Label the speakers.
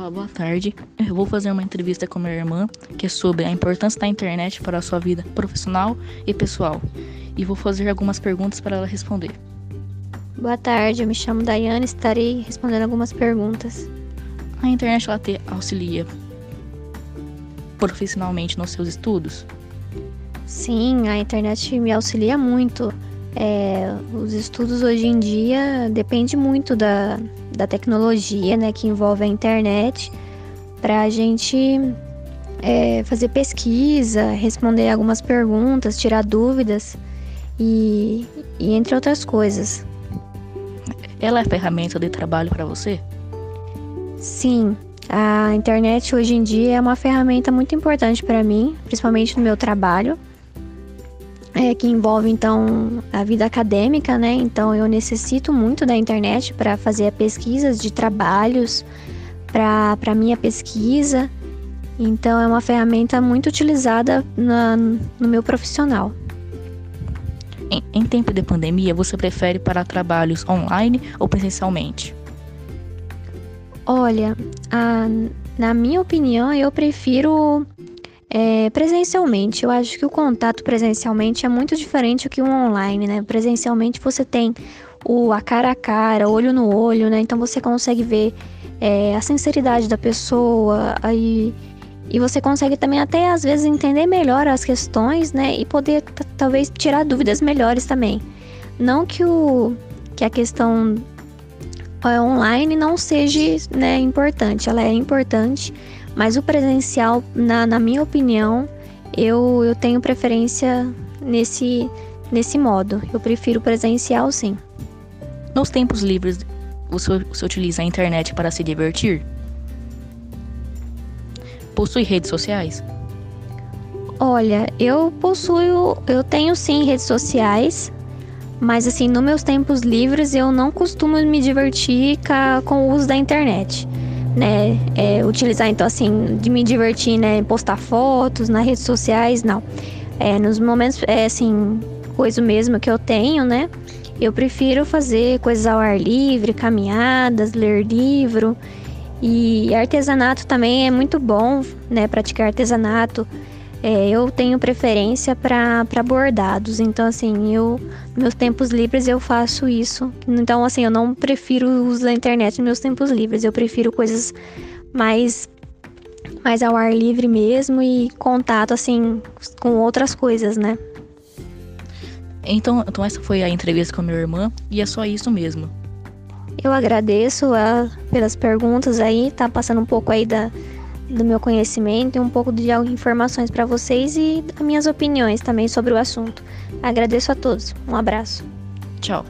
Speaker 1: Olá, boa tarde. Eu vou fazer uma entrevista com minha irmã, que é sobre a importância da internet para a sua vida profissional e pessoal. E vou fazer algumas perguntas para ela responder.
Speaker 2: Boa tarde, eu me chamo Daiane e estarei respondendo algumas perguntas.
Speaker 1: A internet ela te auxilia profissionalmente nos seus estudos?
Speaker 2: Sim, a internet me auxilia muito. É, os estudos hoje em dia dependem muito da, da tecnologia né, que envolve a internet para a gente é, fazer pesquisa, responder algumas perguntas, tirar dúvidas e, e entre outras coisas.
Speaker 1: Ela é ferramenta de trabalho para você?
Speaker 2: Sim, a internet hoje em dia é uma ferramenta muito importante para mim, principalmente no meu trabalho é, que envolve então a vida acadêmica, né? Então eu necessito muito da internet para fazer pesquisas de trabalhos, para minha pesquisa. Então é uma ferramenta muito utilizada na, no meu profissional.
Speaker 1: Em, em tempo de pandemia, você prefere para trabalhos online ou presencialmente?
Speaker 2: Olha, a, na minha opinião, eu prefiro é, presencialmente, eu acho que o contato presencialmente é muito diferente do que o online, né? Presencialmente você tem o a cara a cara, olho no olho, né? Então você consegue ver é, a sinceridade da pessoa, aí e você consegue também até às vezes entender melhor as questões, né? E poder talvez tirar dúvidas melhores também. Não que o que a questão é, online não seja né, importante, ela é importante, mas o presencial, na, na minha opinião, eu, eu tenho preferência nesse, nesse modo. Eu prefiro presencial, sim.
Speaker 1: Nos tempos livres, você, você utiliza a internet para se divertir? Possui redes sociais?
Speaker 2: Olha, eu possuo, eu tenho sim redes sociais, mas assim, nos meus tempos livres eu não costumo me divertir com o uso da internet né, é, utilizar então assim, de me divertir, né, postar fotos nas redes sociais, não. É, nos momentos, é, assim, coisa mesmo que eu tenho, né, eu prefiro fazer coisas ao ar livre, caminhadas, ler livro. E artesanato também é muito bom, né, praticar artesanato. É, eu tenho preferência para bordados, então assim, eu meus tempos livres eu faço isso. Então assim, eu não prefiro usar a internet nos meus tempos livres, eu prefiro coisas mais mais ao ar livre mesmo e contato assim com outras coisas, né?
Speaker 1: Então, então essa foi a entrevista com a minha irmã e é só isso mesmo.
Speaker 2: Eu agradeço a, pelas perguntas aí, tá passando um pouco aí da do meu conhecimento e um pouco de informações para vocês e minhas opiniões também sobre o assunto. Agradeço a todos. Um abraço.
Speaker 1: Tchau.